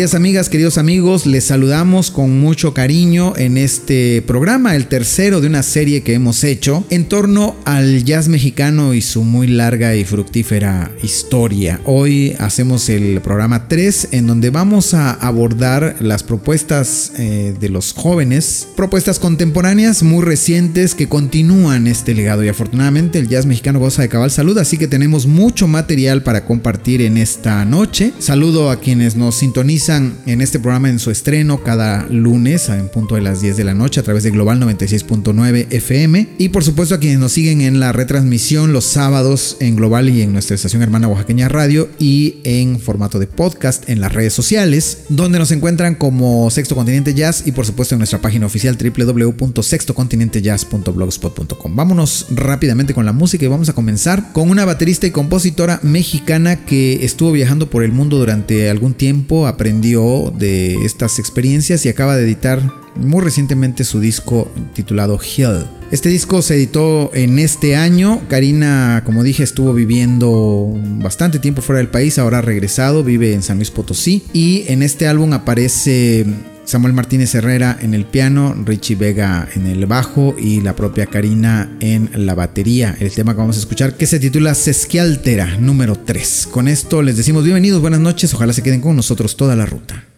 Queridas amigas, queridos amigos, les saludamos con mucho cariño en este programa, el tercero de una serie que hemos hecho en torno al jazz mexicano y su muy larga y fructífera historia. Hoy hacemos el programa 3 en donde vamos a abordar las propuestas eh, de los jóvenes, propuestas contemporáneas muy recientes que continúan este legado y afortunadamente el jazz mexicano goza de cabal salud, así que tenemos mucho material para compartir en esta noche. Saludo a quienes nos sintonizan en este programa en su estreno cada lunes en punto de las 10 de la noche a través de Global 96.9 FM y por supuesto a quienes nos siguen en la retransmisión los sábados en Global y en nuestra estación hermana Oaxaqueña Radio y en formato de podcast en las redes sociales donde nos encuentran como Sexto Continente Jazz y por supuesto en nuestra página oficial www.sextocontinentejazz.blogspot.com. Vámonos rápidamente con la música y vamos a comenzar con una baterista y compositora mexicana que estuvo viajando por el mundo durante algún tiempo, aprendiendo de estas experiencias y acaba de editar muy recientemente su disco titulado Hill. Este disco se editó en este año. Karina, como dije, estuvo viviendo bastante tiempo fuera del país, ahora ha regresado, vive en San Luis Potosí y en este álbum aparece Samuel Martínez Herrera en el piano, Richie Vega en el bajo y la propia Karina en la batería. El tema que vamos a escuchar que se titula Sesquialtera número 3. Con esto les decimos bienvenidos, buenas noches, ojalá se queden con nosotros toda la ruta.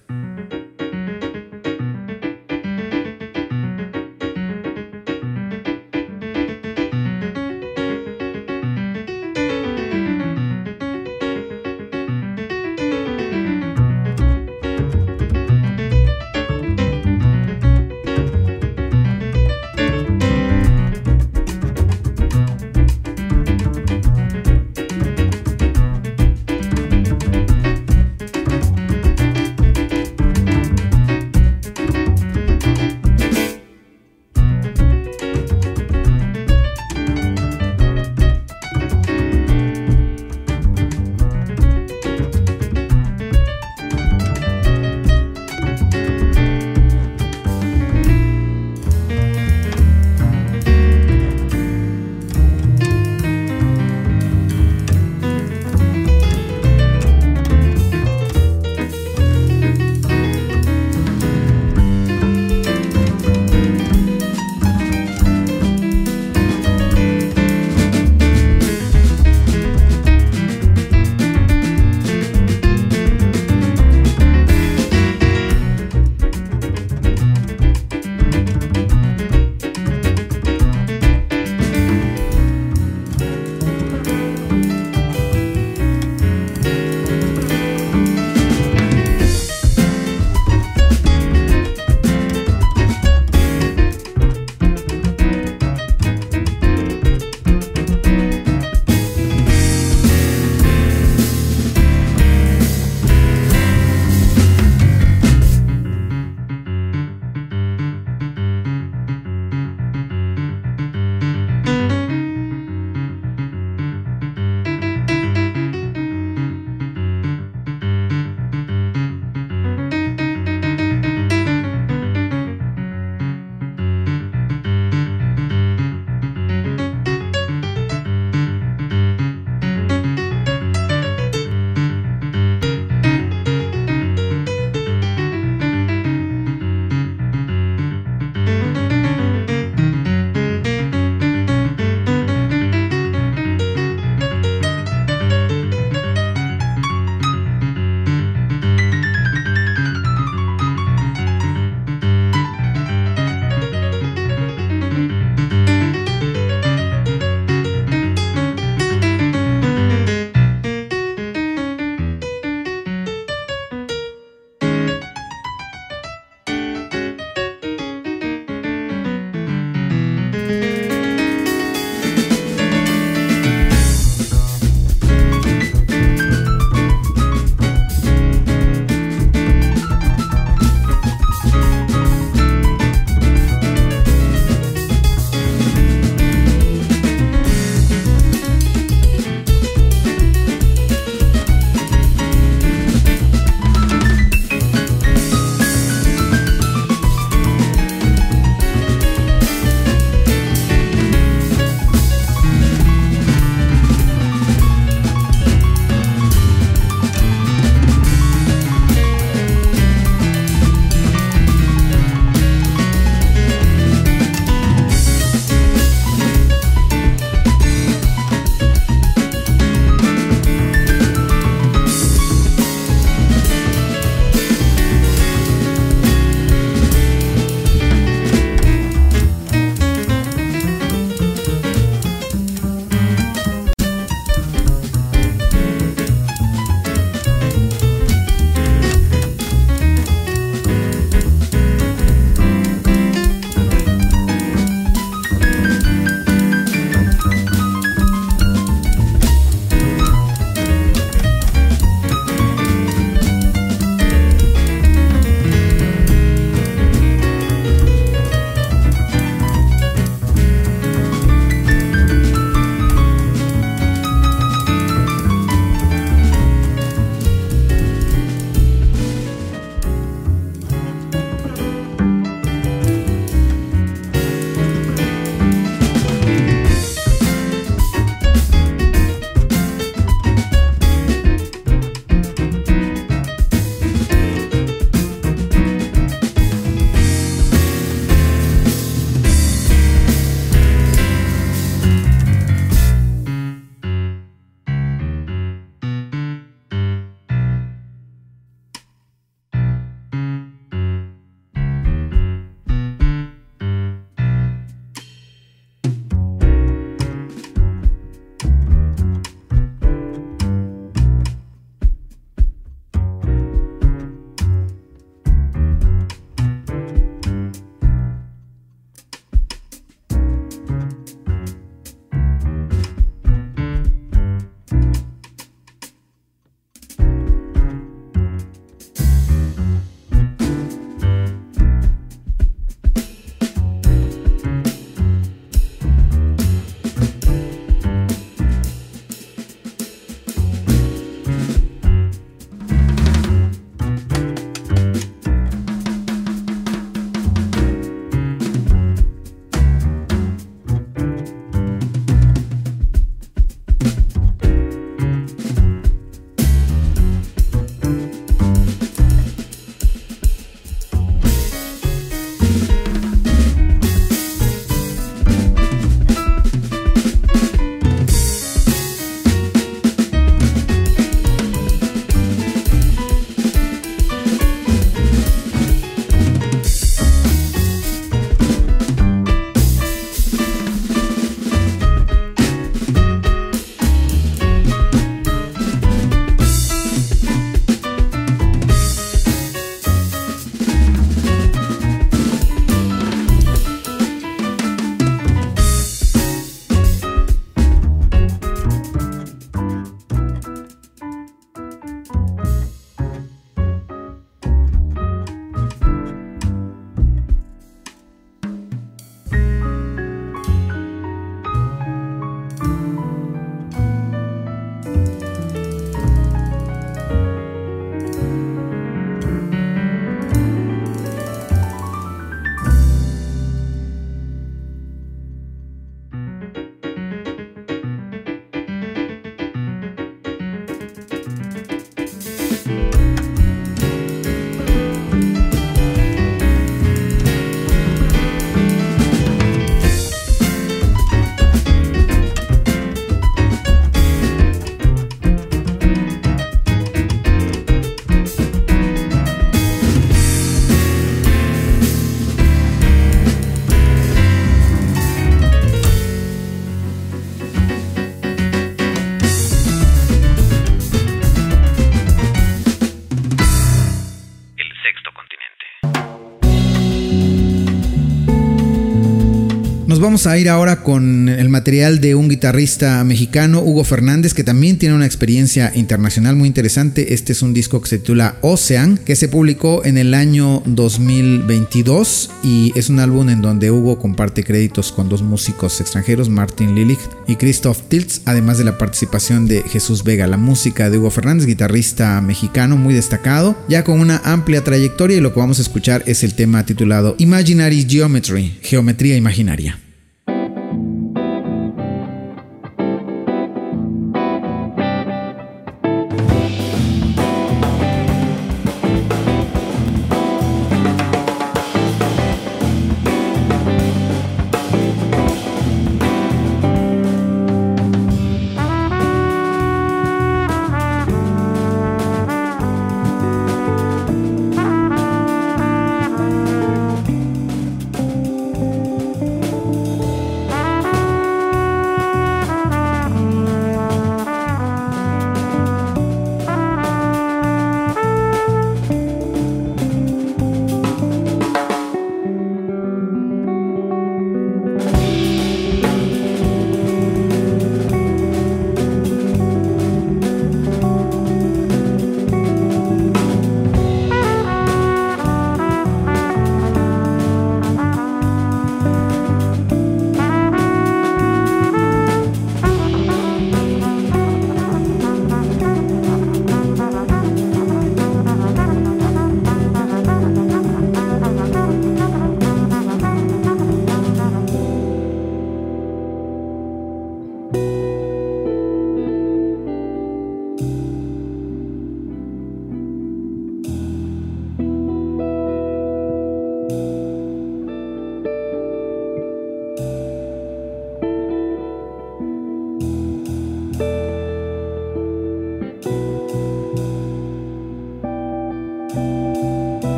Vamos a ir ahora con el material de un guitarrista mexicano, Hugo Fernández, que también tiene una experiencia internacional muy interesante. Este es un disco que se titula Ocean, que se publicó en el año 2022 y es un álbum en donde Hugo comparte créditos con dos músicos extranjeros, Martin Lilich y Christoph Tiltz, además de la participación de Jesús Vega. La música de Hugo Fernández, guitarrista mexicano muy destacado, ya con una amplia trayectoria y lo que vamos a escuchar es el tema titulado Imaginary Geometry, Geometría Imaginaria.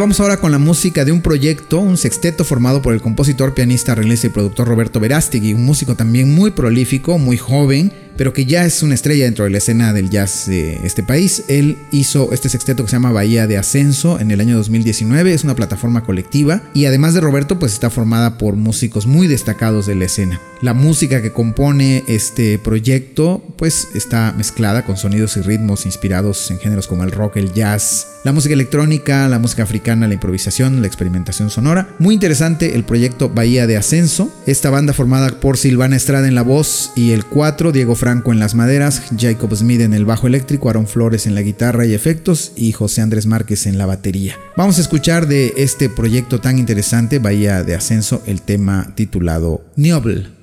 Vamos ahora con la música de un proyecto, un sexteto formado por el compositor, pianista, arreglista y productor Roberto Verástegui, un músico también muy prolífico, muy joven, pero que ya es una estrella dentro de la escena del jazz de este país. Él hizo este sexteto que se llama Bahía de Ascenso en el año 2019, es una plataforma colectiva y además de Roberto pues está formada por músicos muy destacados de la escena. La música que compone este proyecto pues está mezclada con sonidos y ritmos inspirados en géneros como el rock, el jazz, la música electrónica, la música africana, la improvisación, la experimentación sonora. Muy interesante el proyecto Bahía de Ascenso. Esta banda formada por Silvana Estrada en la voz y el 4, Diego Franco en las maderas, Jacob Smith en el bajo eléctrico, Aaron Flores en la guitarra y efectos y José Andrés Márquez en la batería. Vamos a escuchar de este proyecto tan interesante, Bahía de Ascenso, el tema titulado Nioble.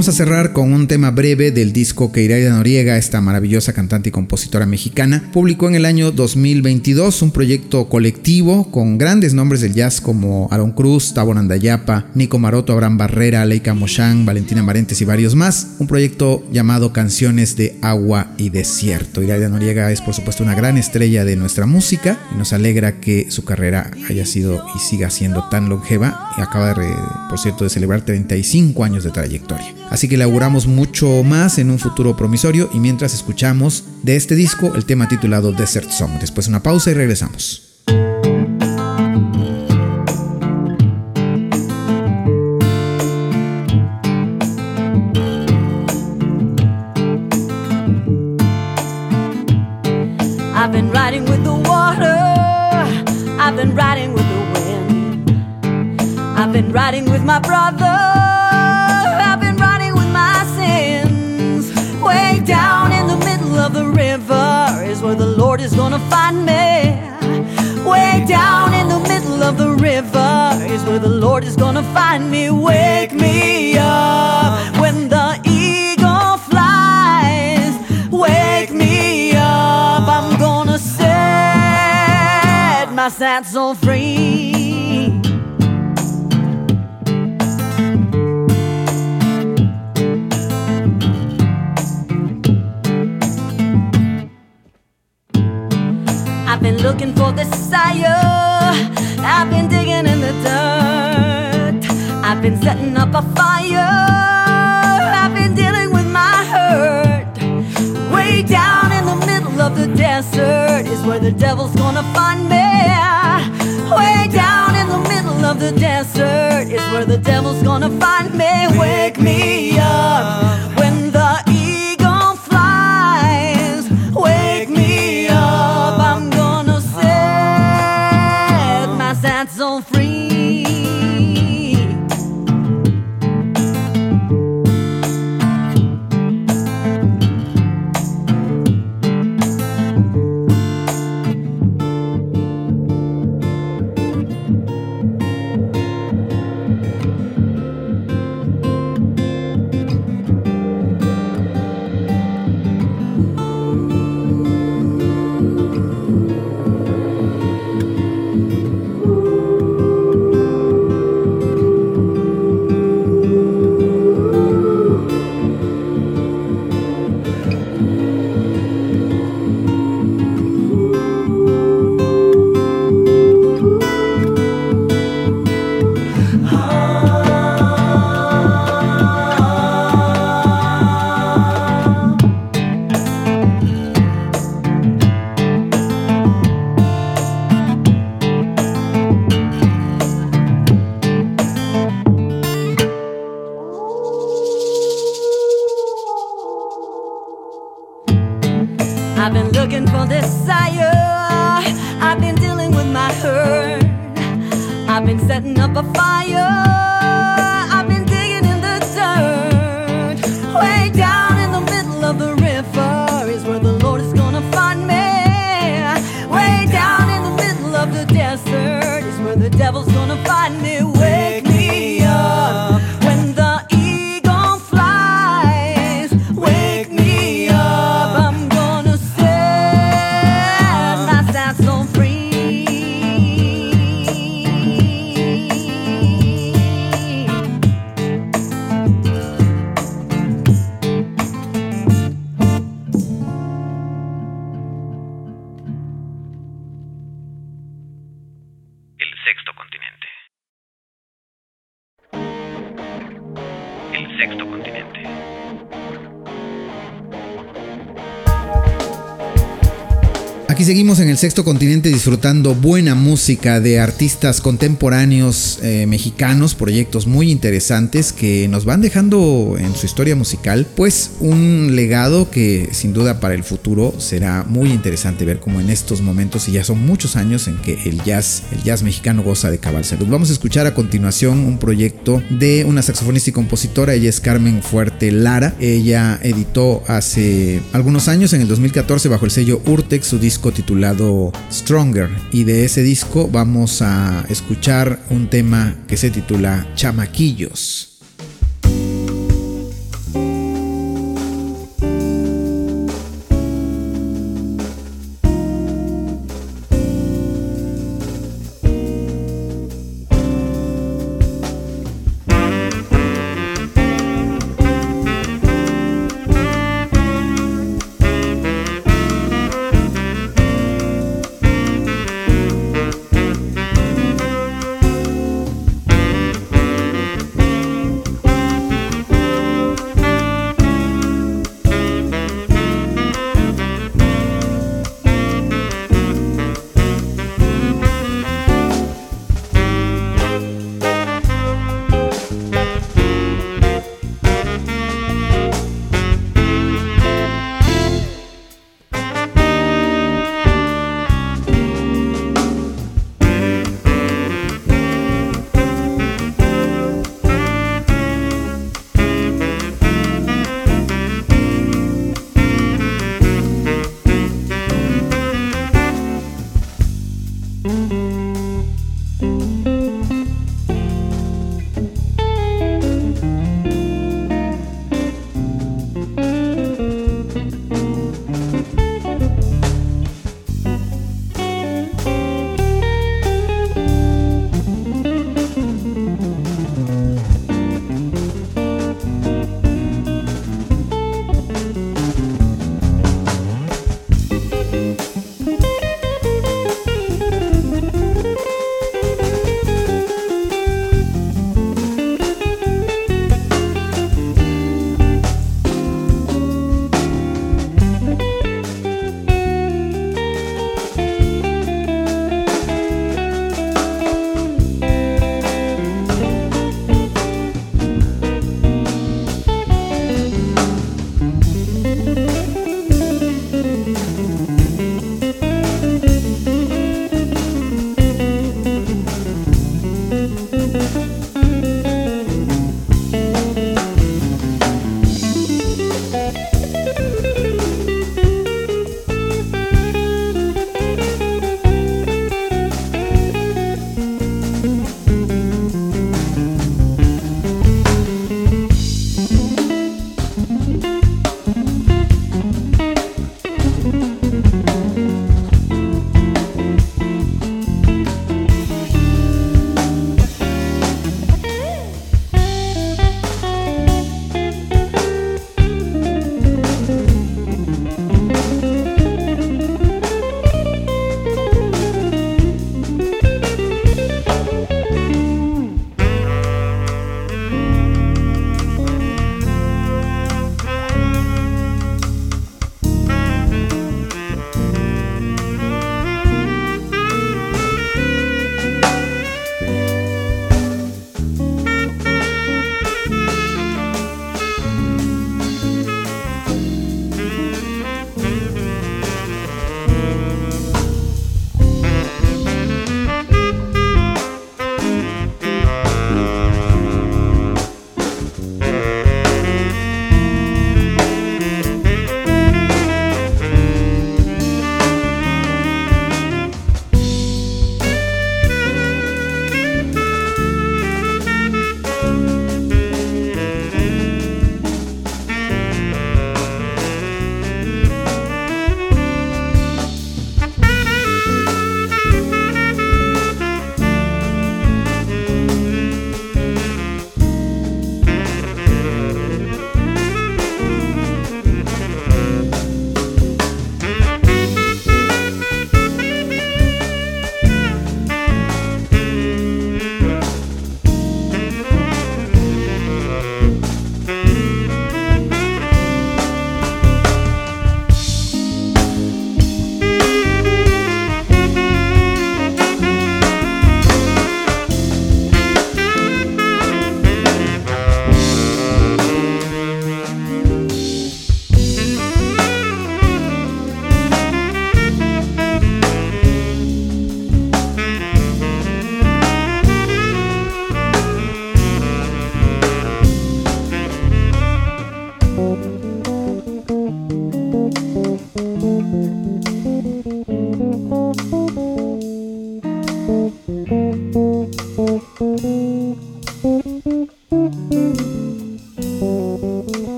Vamos a cerrar con un tema breve del disco que Iraida Noriega, esta maravillosa cantante y compositora mexicana, publicó en el año 2022, un proyecto colectivo con grandes nombres del jazz como Aaron Cruz, Tabo Nandayapa, Nico Maroto, Abraham Barrera, Leica Moshan, Valentina Marentes y varios más. Un proyecto llamado Canciones de Agua y Desierto. Iraida Noriega es por supuesto una gran estrella de nuestra música y nos alegra que su carrera haya sido y siga siendo tan longeva acaba de, por cierto, de celebrar 35 años de trayectoria. Así que le auguramos mucho más en un futuro promisorio y mientras escuchamos de este disco el tema titulado Desert Song. Después una pausa y regresamos. I've been riding with my brother. down in the middle of the river is where the Lord is gonna find me. Way down in the middle of the river is where the Lord is gonna find me. Wake me up when the eagle flies. Wake me up, I'm gonna set my sad soul free. Looking for the desire. I've been digging in the dirt. I've been setting up a fire. I've been dealing with my hurt. Way down in the middle of the desert is where the devil's gonna find me. Way down in the middle of the desert is where the devil's gonna find me. Wake me up seguimos en el sexto continente disfrutando buena música de artistas contemporáneos eh, mexicanos, proyectos muy interesantes que nos van dejando en su historia musical, pues un legado que sin duda para el futuro será muy interesante ver como en estos momentos y ya son muchos años en que el jazz, el jazz mexicano goza de cabal salud. Vamos a escuchar a continuación un proyecto de una saxofonista y compositora, ella es Carmen Fuerte Lara. Ella editó hace algunos años, en el 2014, bajo el sello Urtex, su titulado Stronger y de ese disco vamos a escuchar un tema que se titula Chamaquillos.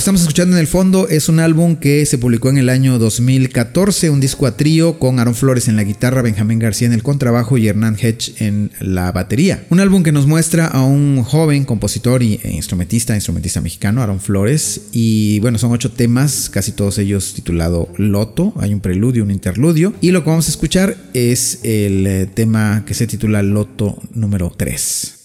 Estamos escuchando en el fondo es un álbum que se publicó en el año 2014, un disco a trío con Aaron Flores en la guitarra, Benjamín García en el contrabajo y Hernán Hedge en la batería. Un álbum que nos muestra a un joven compositor e instrumentista, instrumentista mexicano, Aaron Flores, y bueno, son ocho temas, casi todos ellos titulado Loto, hay un preludio, un interludio, y lo que vamos a escuchar es el eh, tema que se titula Loto número 3.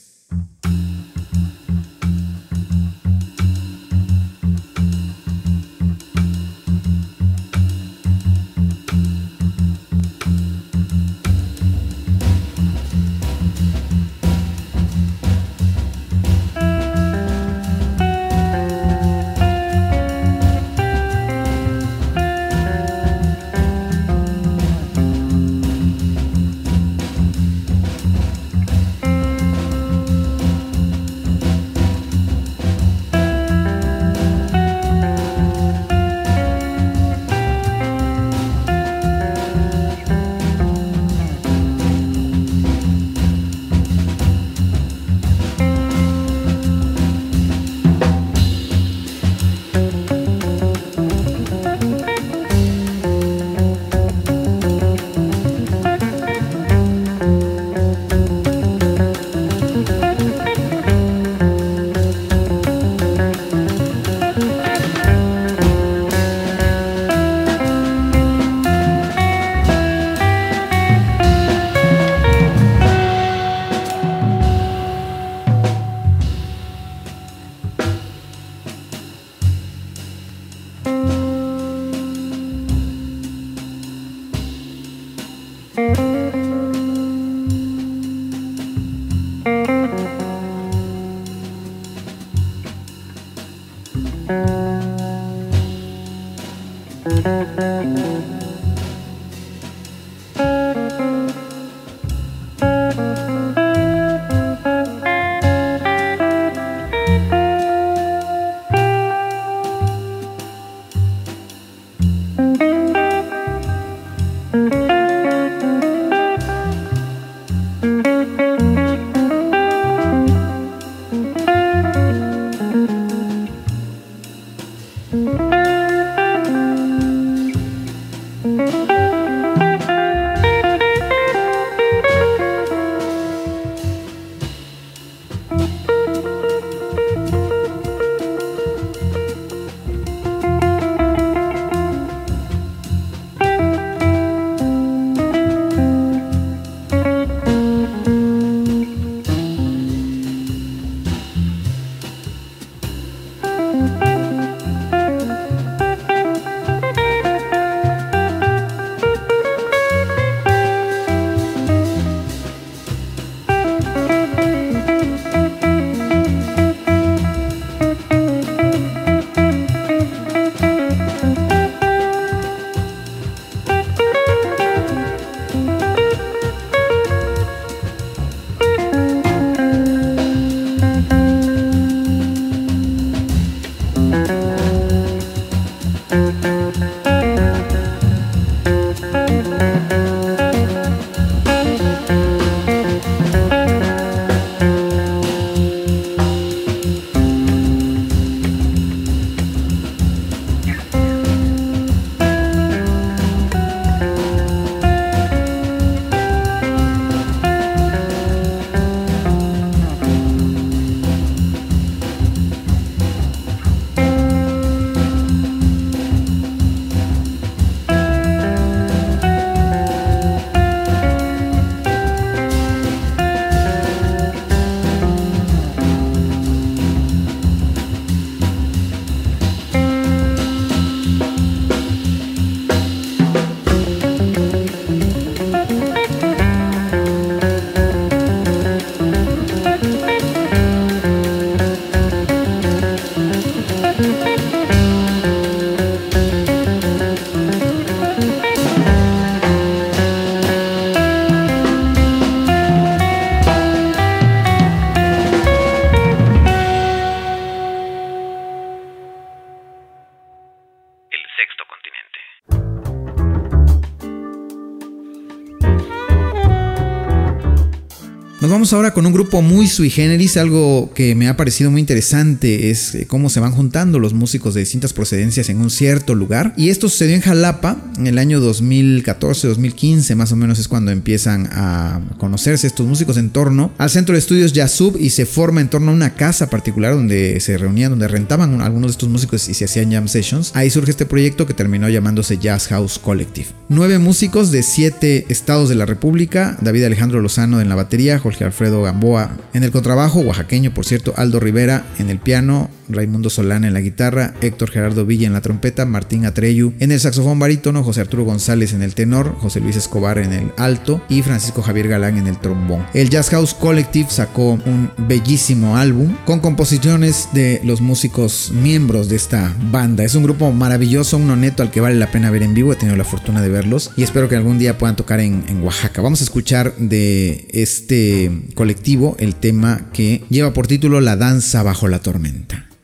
Ahora con un grupo muy sui generis, algo que me ha parecido muy interesante es eh, cómo se van juntando los músicos de distintas procedencias en un cierto lugar. Y esto sucedió en Jalapa en el año 2014-2015, más o menos es cuando empiezan a conocerse estos músicos en torno al centro de estudios Yasub y se forma en torno a una casa particular donde se reunían, donde rentaban algunos de estos músicos y se hacían jam sessions. Ahí surge este proyecto que terminó llamándose Jazz House Collective. Nueve músicos de siete estados de la República, David Alejandro Lozano en la batería, Jorge Alfredo Gamboa. En el contrabajo, oaxaqueño por cierto, Aldo Rivera. En el piano, Raimundo Solana en la guitarra, Héctor Gerardo Villa en la trompeta, Martín Atreyu en el saxofón barítono, José Arturo González en el tenor, José Luis Escobar en el alto y Francisco Javier Galán en el trombón. El Jazz House Collective sacó un bellísimo álbum con composiciones de los músicos miembros de esta banda. Es un grupo maravilloso, un noneto al que vale la pena ver en vivo. He tenido la fortuna de verlos y espero que algún día puedan tocar en Oaxaca. Vamos a escuchar de este colectivo el tema que lleva por título La danza bajo la tormenta.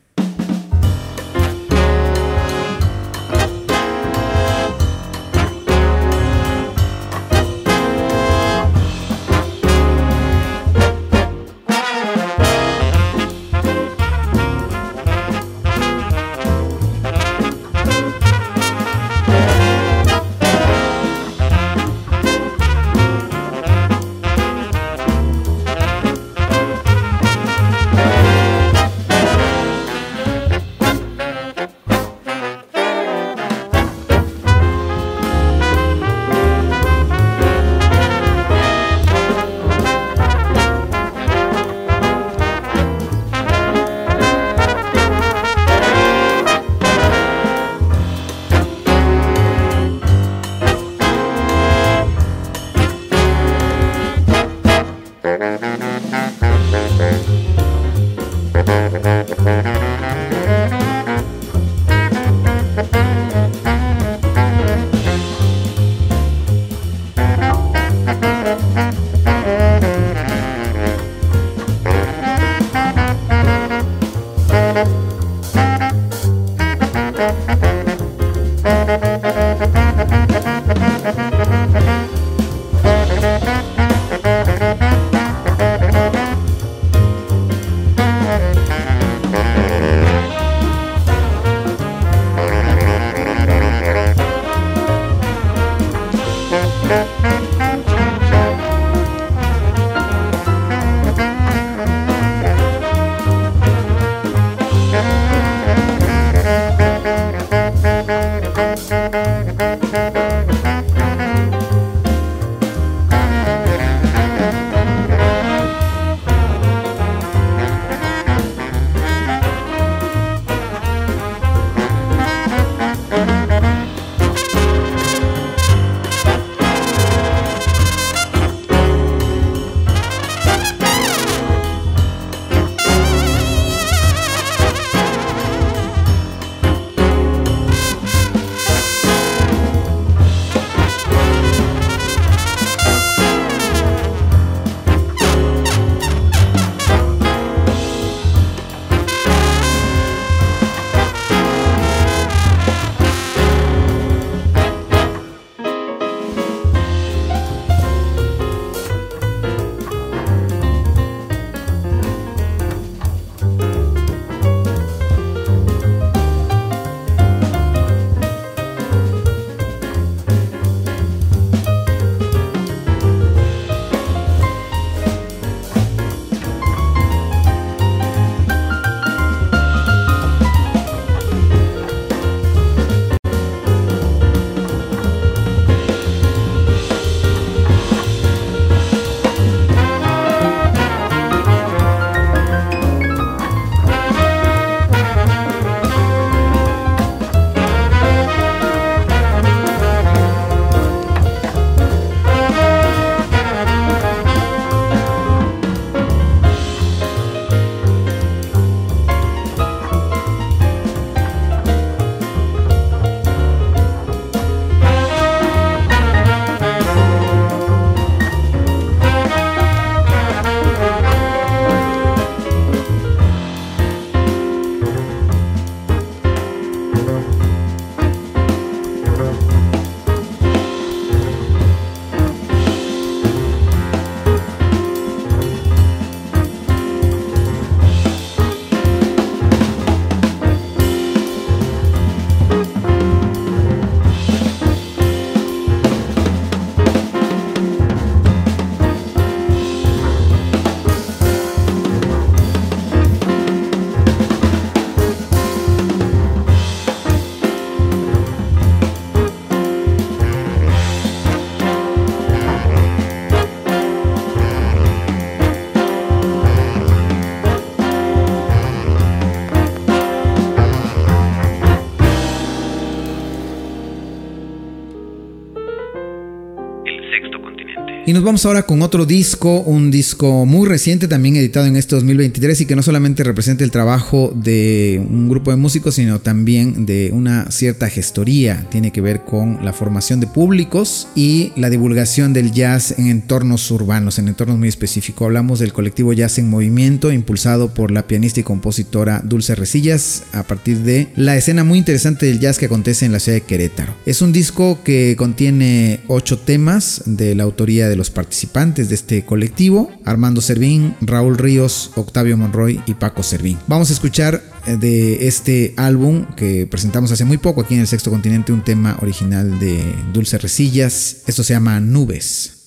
Y nos vamos ahora con otro disco, un disco muy reciente, también editado en este 2023 y que no solamente representa el trabajo de un grupo de músicos, sino también de una cierta gestoría. Tiene que ver con la formación de públicos y la divulgación del jazz en entornos urbanos, en entornos muy específicos. Hablamos del colectivo Jazz en Movimiento, impulsado por la pianista y compositora Dulce Resillas, a partir de la escena muy interesante del jazz que acontece en la ciudad de Querétaro. Es un disco que contiene ocho temas de la autoría de de los participantes de este colectivo, Armando Servín, Raúl Ríos, Octavio Monroy y Paco Servín. Vamos a escuchar eh, de este álbum que presentamos hace muy poco aquí en el Sexto Continente un tema original de Dulce Resillas. Esto se llama Nubes.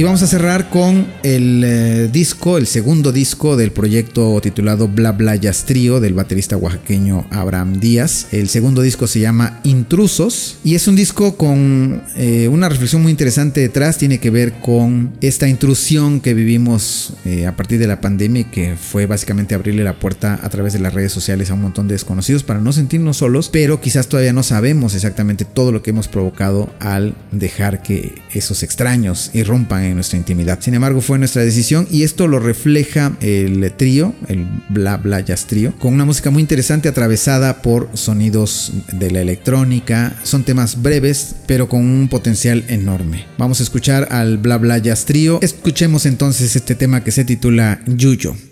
Y vamos a cerrar con el eh, disco, el segundo disco del proyecto titulado Bla Bla Jazz Trio del baterista oaxaqueño Abraham Díaz. El segundo disco se llama Intrusos y es un disco con eh, una reflexión muy interesante detrás. Tiene que ver con esta intrusión que vivimos eh, a partir de la pandemia y que fue básicamente abrirle la puerta a través de las redes sociales a un montón de desconocidos para no sentirnos solos, pero quizás todavía no sabemos exactamente todo lo que hemos provocado al dejar que esos extraños irrumpan nuestra intimidad. Sin embargo, fue nuestra decisión y esto lo refleja el trío, el Bla Bla Jazz Trío, con una música muy interesante atravesada por sonidos de la electrónica. Son temas breves, pero con un potencial enorme. Vamos a escuchar al Bla Bla Jazz Trío. Escuchemos entonces este tema que se titula Yuyo.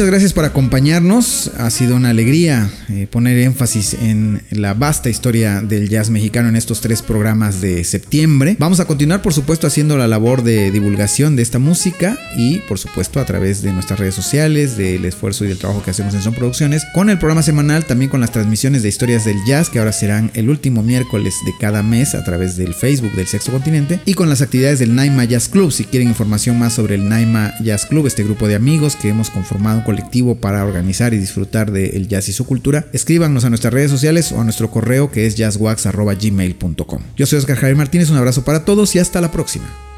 Muchas gracias por acompañarnos. Ha sido una alegría eh, poner énfasis en la vasta historia del jazz mexicano en estos tres programas de septiembre. Vamos a continuar, por supuesto, haciendo la labor de divulgación de esta música y, por supuesto, a través de nuestras redes sociales, del esfuerzo y del trabajo que hacemos en Son Producciones, con el programa semanal, también con las transmisiones de historias del jazz, que ahora serán el último miércoles de cada mes a través del Facebook del Sexto Continente, y con las actividades del Naima Jazz Club. Si quieren información más sobre el Naima Jazz Club, este grupo de amigos que hemos conformado colectivo para organizar y disfrutar del jazz y su cultura, escríbanos a nuestras redes sociales o a nuestro correo que es jazzwax.gmail.com. Yo soy Oscar Javier Martínez, un abrazo para todos y hasta la próxima.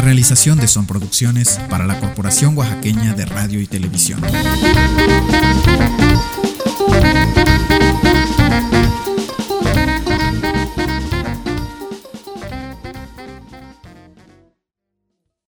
realización de Son Producciones para la Corporación Oaxaqueña de Radio y Televisión.